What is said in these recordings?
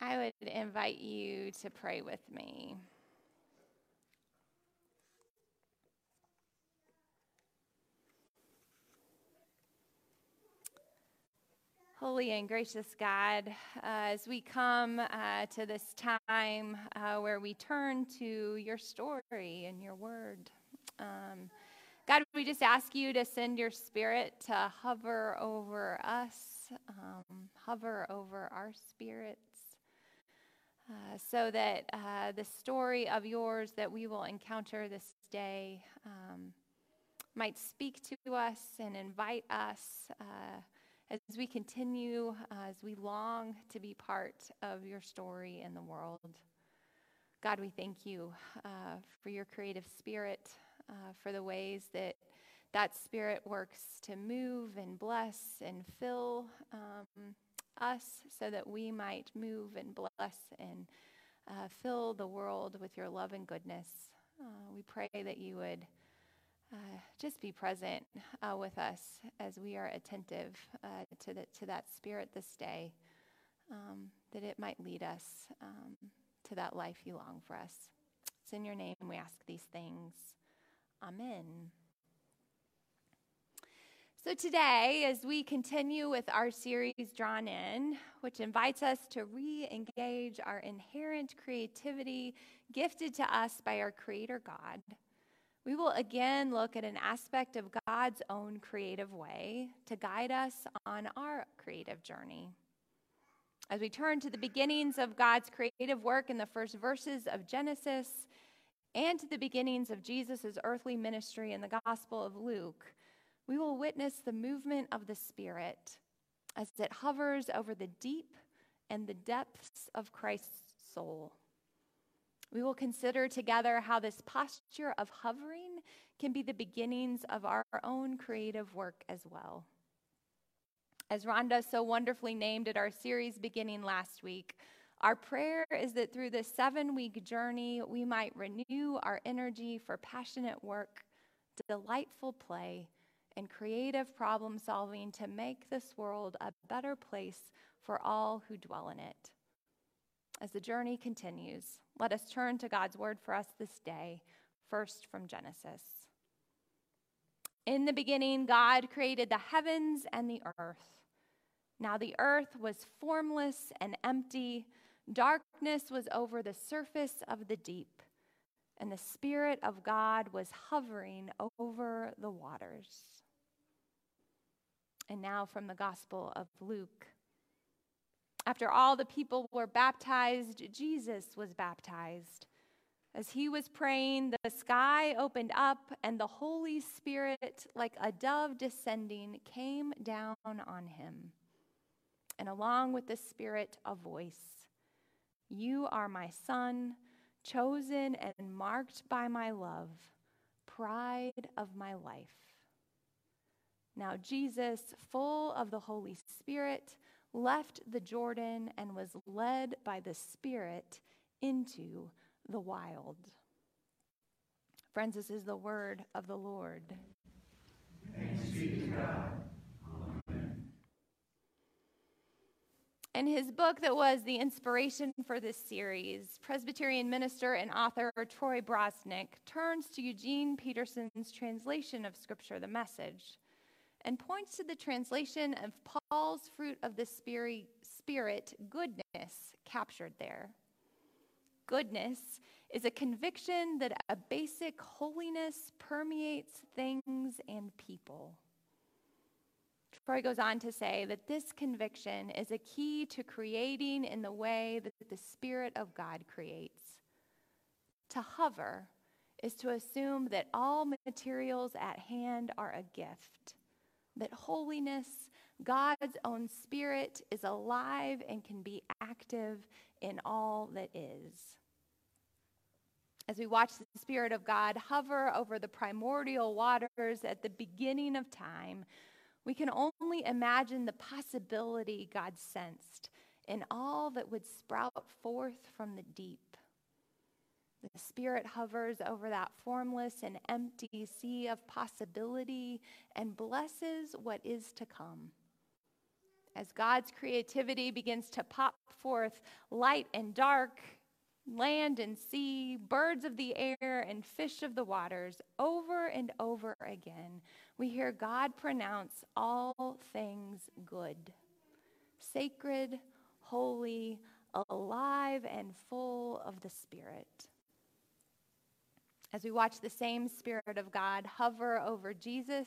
I would invite you to pray with me. Holy and gracious God, uh, as we come uh, to this time uh, where we turn to your story and your word, um, God, we just ask you to send your spirit to hover over us, um, hover over our spirits, uh, so that uh, the story of yours that we will encounter this day um, might speak to us and invite us uh, as we continue, uh, as we long to be part of your story in the world. God, we thank you uh, for your creative spirit, uh, for the ways that that spirit works to move and bless and fill um, us so that we might move and bless and uh, fill the world with your love and goodness. Uh, we pray that you would uh, just be present uh, with us as we are attentive uh, to, the, to that spirit this day, um, that it might lead us um, to that life you long for us. It's in your name we ask these things. Amen. So, today, as we continue with our series Drawn In, which invites us to re engage our inherent creativity gifted to us by our Creator God we will again look at an aspect of God's own creative way to guide us on our creative journey. As we turn to the beginnings of God's creative work in the first verses of Genesis and to the beginnings of Jesus' earthly ministry in the Gospel of Luke, we will witness the movement of the Spirit as it hovers over the deep and the depths of Christ's soul. We will consider together how this posture of hovering can be the beginnings of our own creative work as well. As Rhonda so wonderfully named it our series beginning last week, our prayer is that through this seven week journey, we might renew our energy for passionate work, delightful play, and creative problem solving to make this world a better place for all who dwell in it. As the journey continues, let us turn to God's word for us this day, first from Genesis. In the beginning, God created the heavens and the earth. Now the earth was formless and empty, darkness was over the surface of the deep, and the Spirit of God was hovering over the waters. And now from the Gospel of Luke. After all the people were baptized, Jesus was baptized. As he was praying, the sky opened up, and the Holy Spirit, like a dove descending, came down on him. And along with the Spirit, a voice You are my Son, chosen and marked by my love, pride of my life. Now, Jesus, full of the Holy Spirit, left the Jordan and was led by the Spirit into the wild. Friends, this is the word of the Lord. Thanks be to God. Amen. In his book that was the inspiration for this series, Presbyterian minister and author Troy Bronsink turns to Eugene Peterson's translation of Scripture, the message and points to the translation of Paul's fruit of the Spirit, goodness, captured there. Goodness is a conviction that a basic holiness permeates things and people. Troy goes on to say that this conviction is a key to creating in the way that the Spirit of God creates. To hover is to assume that all materials at hand are a gift that holiness, God's own spirit, is alive and can be active in all that is. As we watch the Spirit of God hover over the primordial waters at the beginning of time, we can only imagine the possibility God sensed in all that would sprout forth from the deep. The Spirit hovers over that formless and empty sea of possibility and blesses what is to come. as God's creativity begins to pop forth light and dark, land and sea, birds of the air, and fish of the waters, over and over again, we hear God pronounce all things good, sacred, holy, alive, and full of the Spirit. As we watch the same Spirit of God hover over Jesus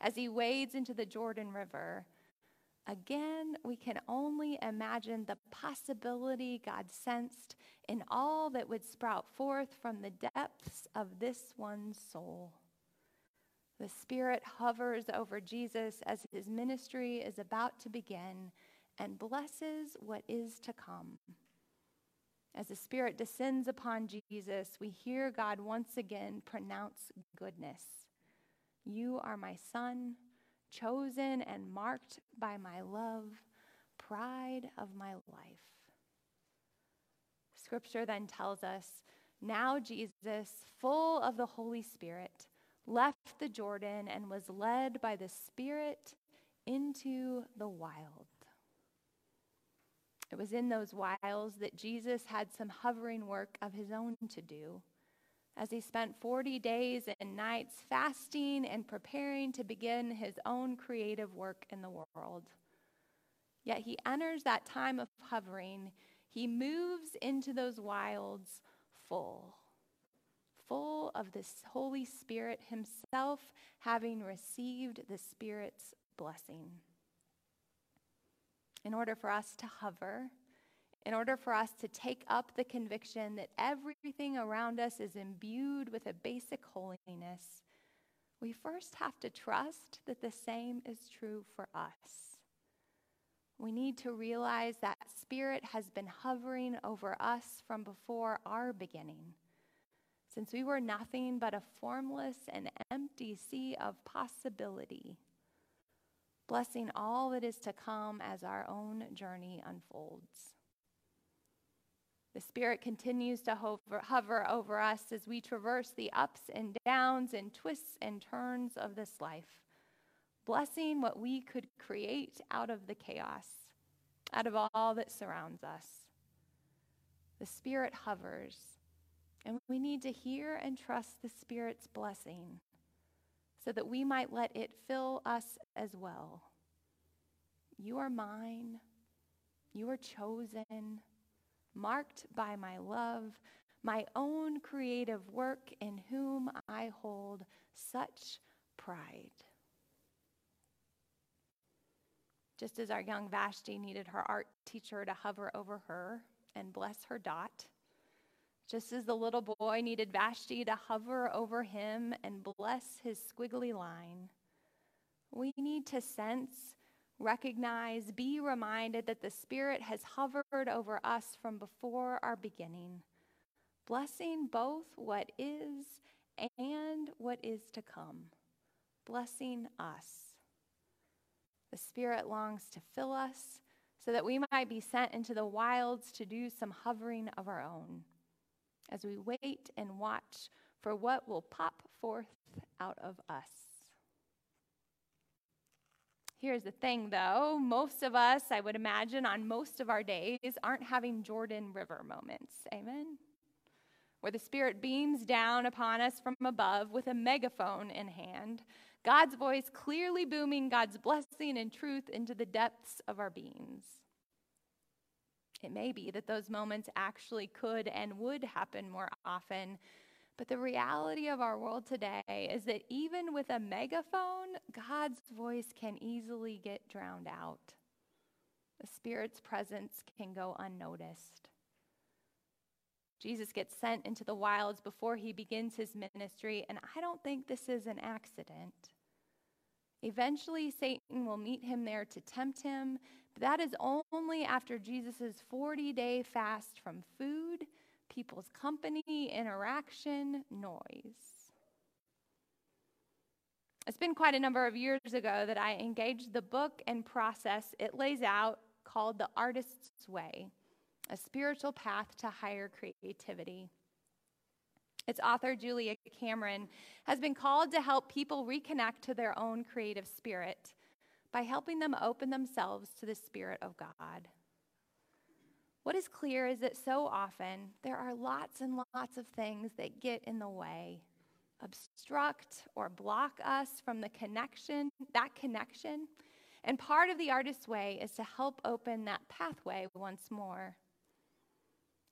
as he wades into the Jordan River, again, we can only imagine the possibility God sensed in all that would sprout forth from the depths of this one soul. The Spirit hovers over Jesus as his ministry is about to begin and blesses what is to come. As the Spirit descends upon Jesus, we hear God once again pronounce goodness. You are my Son, chosen and marked by my love, pride of my life. Scripture then tells us now Jesus, full of the Holy Spirit, left the Jordan and was led by the Spirit into the wild. It was in those wilds that Jesus had some hovering work of his own to do as he spent 40 days and nights fasting and preparing to begin his own creative work in the world. Yet he enters that time of hovering, he moves into those wilds full, full of the Holy Spirit himself, having received the Spirit's blessing. In order for us to hover, in order for us to take up the conviction that everything around us is imbued with a basic holiness, we first have to trust that the same is true for us. We need to realize that Spirit has been hovering over us from before our beginning. Since we were nothing but a formless and empty sea of possibility, blessing all that is to come as our own journey unfolds. The Spirit continues to hover, hover, over us as we traverse the ups and downs and twists and turns of this life, blessing what we could create out of the chaos, out of all that surrounds us. The Spirit hovers, and we need to hear and trust the Spirit's blessing so that we might let it fill us as well. You are mine. You are chosen marked by my love, my own creative work in whom I hold such pride. Just as our young Vashti needed her art teacher to hover over her and bless her dot, just as the little boy needed Vashti to hover over him and bless his squiggly line, we need to sense recognize, be reminded that the Spirit has hovered over us from before our beginning, blessing both what is and what is to come, blessing us. The Spirit longs to fill us so that we might be sent into the wilds to do some hovering of our own as we wait and watch for what will pop forth out of us. Here's the thing, though most of us, I would imagine, on most of our days, aren't having Jordan River moments. Amen? Where the Spirit beams down upon us from above with a megaphone in hand, God's voice clearly booming God's blessing and truth into the depths of our beings. It may be that those moments actually could and would happen more often but the reality of our world today is that even with a megaphone, God's voice can easily get drowned out. The Spirit's presence can go unnoticed. Jesus gets sent into the wilds before he begins his ministry, and I don't think this is an accident. Eventually, Satan will meet him there to tempt him, that is only after Jesus' 40 day fast from food people's company, interaction, noise. It's been quite a number of years ago that I engaged the book and process it lays out called The Artist's Way A Spiritual Path to Higher Creativity. Its author, Julia Cameron, has been called to help people reconnect to their own creative spirit by helping them open themselves to the Spirit of God. What is clear is that so often there are lots and lots of things that get in the way, obstruct or block us from the connection, that connection. And part of the artist's way is to help open that pathway once more.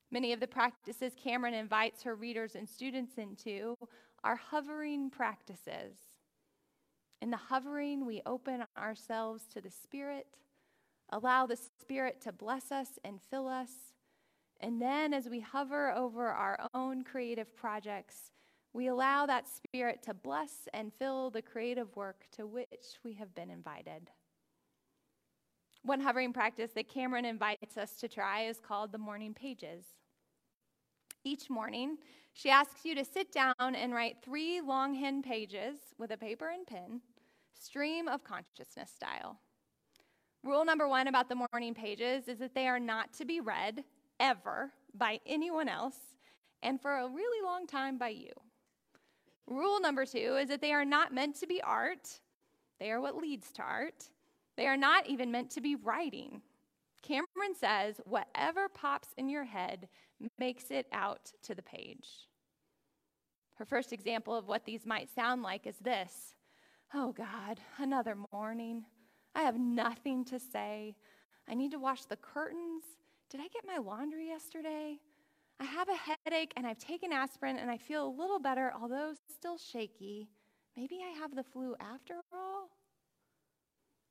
Many of the practices Cameron invites her readers and students into are hovering practices. In the hovering, we open ourselves to the Spirit, allow the Spirit to bless us and fill us. And then, as we hover over our own creative projects, we allow that Spirit to bless and fill the creative work to which we have been invited. One hovering practice that Cameron invites us to try is called the morning pages. Each morning, she asks you to sit down and write three longhand pages with a paper and pen, stream of consciousness style. Rule number one about the morning pages is that they are not to be read ever by anyone else and for a really long time by you. Rule number two is that they are not meant to be art, they are what leads to art. They are not even meant to be writing. Cameron says, whatever pops in your head makes it out to the page. Her first example of what these might sound like is this Oh God, another morning. I have nothing to say. I need to wash the curtains. Did I get my laundry yesterday? I have a headache and I've taken aspirin and I feel a little better, although still shaky. Maybe I have the flu after all.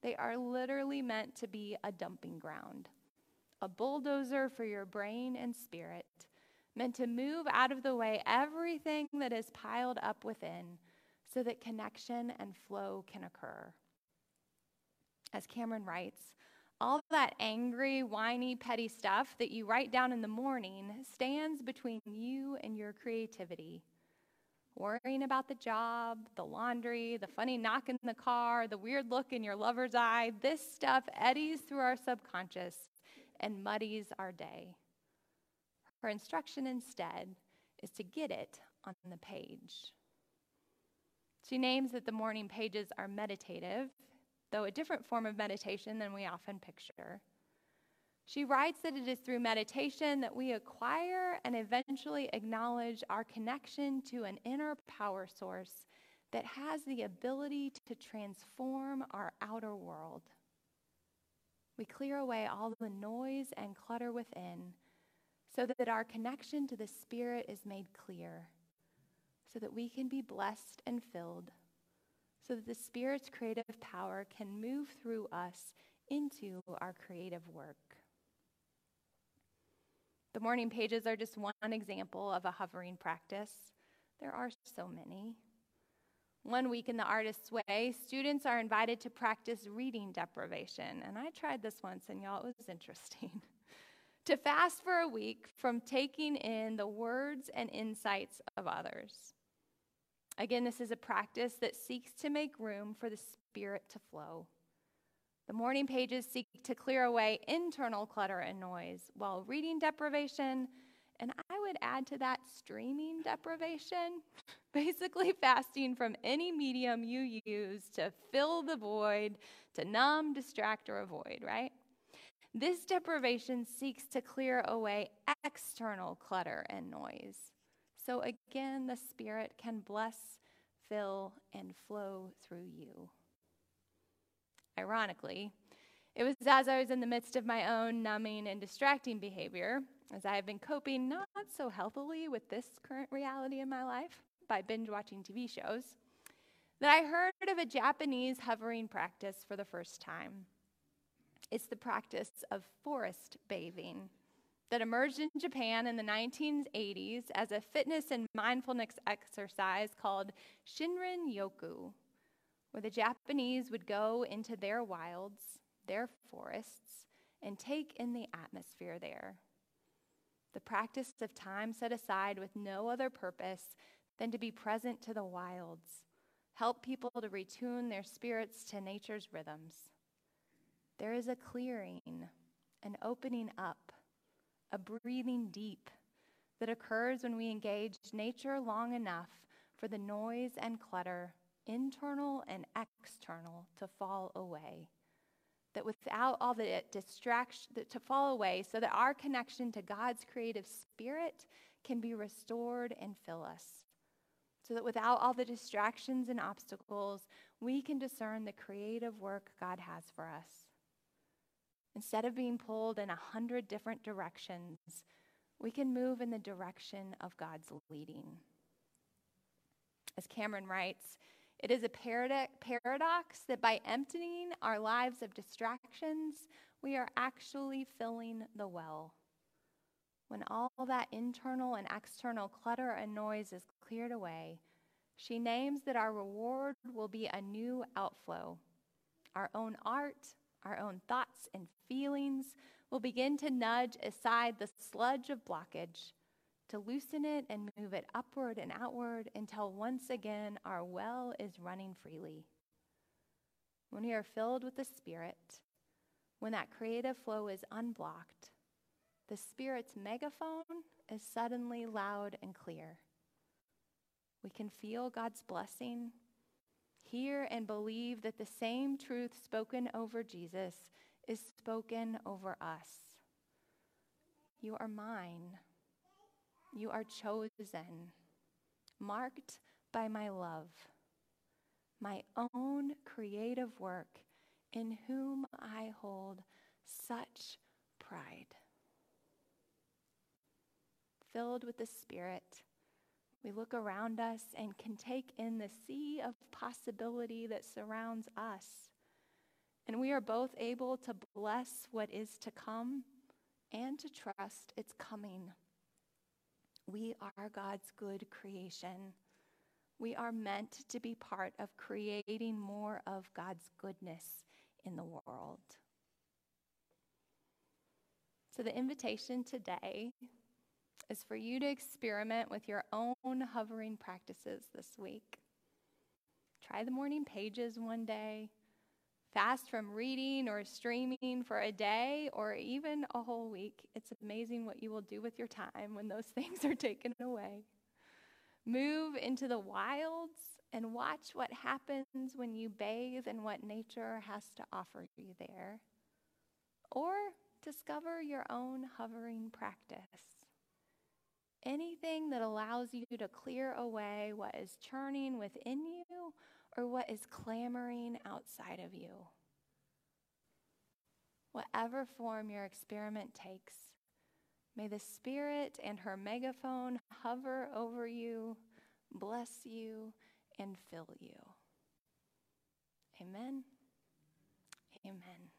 They are literally meant to be a dumping ground, a bulldozer for your brain and spirit, meant to move out of the way everything that is piled up within so that connection and flow can occur. As Cameron writes, all that angry, whiny, petty stuff that you write down in the morning stands between you and your creativity worrying about the job, the laundry, the funny knock in the car, the weird look in your lover's eye, this stuff eddies through our subconscious and muddies our day. Her instruction instead is to get it on the page. She names that the morning pages are meditative, though a different form of meditation than we often picture. She writes that it is through meditation that we acquire and eventually acknowledge our connection to an inner power source that has the ability to transform our outer world. We clear away all the noise and clutter within so that our connection to the Spirit is made clear, so that we can be blessed and filled, so that the Spirit's creative power can move through us into our creative work. The morning pages are just one example of a hovering practice. There are so many. One week in the artist's way, students are invited to practice reading deprivation. And I tried this once, and y'all, it was interesting. to fast for a week from taking in the words and insights of others. Again, this is a practice that seeks to make room for the Spirit to flow. The morning pages seek to clear away internal clutter and noise, while reading deprivation, and I would add to that streaming deprivation, basically fasting from any medium you use to fill the void, to numb, distract, or avoid, right? This deprivation seeks to clear away external clutter and noise. So again, the Spirit can bless, fill, and flow through you. Ironically, it was as I was in the midst of my own numbing and distracting behavior, as I have been coping not so healthily with this current reality in my life by binge watching TV shows, that I heard of a Japanese hovering practice for the first time. It's the practice of forest bathing that emerged in Japan in the 1980s as a fitness and mindfulness exercise called Shinrin Yoku where the Japanese would go into their wilds, their forests, and take in the atmosphere there. The practice of time set aside with no other purpose than to be present to the wilds, help people to retune their spirits to nature's rhythms. There is a clearing, an opening up, a breathing deep that occurs when we engage nature long enough for the noise and clutter internal and external, to fall away, that without all the distraction to fall away, so that our connection to God's creative spirit can be restored and fill us. So that without all the distractions and obstacles, we can discern the creative work God has for us. Instead of being pulled in a hundred different directions, we can move in the direction of God's leading. As Cameron writes, it is a paradox that by emptying our lives of distractions, we are actually filling the well. When all that internal and external clutter and noise is cleared away, she names that our reward will be a new outflow. Our own art, our own thoughts and feelings will begin to nudge aside the sludge of blockage to loosen it and move it upward and outward until once again our well is running freely. When we are filled with the Spirit, when that creative flow is unblocked, the Spirit's megaphone is suddenly loud and clear. We can feel God's blessing, hear and believe that the same truth spoken over Jesus is spoken over us. You are mine. You are chosen, marked by my love, my own creative work in whom I hold such pride. Filled with the Spirit, we look around us and can take in the sea of possibility that surrounds us. And we are both able to bless what is to come and to trust its coming. We are God's good creation. We are meant to be part of creating more of God's goodness in the world. So, the invitation today is for you to experiment with your own hovering practices this week. Try the morning pages one day fast from reading or streaming for a day or even a whole week. It's amazing what you will do with your time when those things are taken away. Move into the wilds and watch what happens when you bathe in what nature has to offer you there. Or discover your own hovering practice. Anything that allows you to clear away what is churning within you or what is clamoring outside of you. Whatever form your experiment takes, may the Spirit and her megaphone hover over you, bless you, and fill you. Amen. Amen.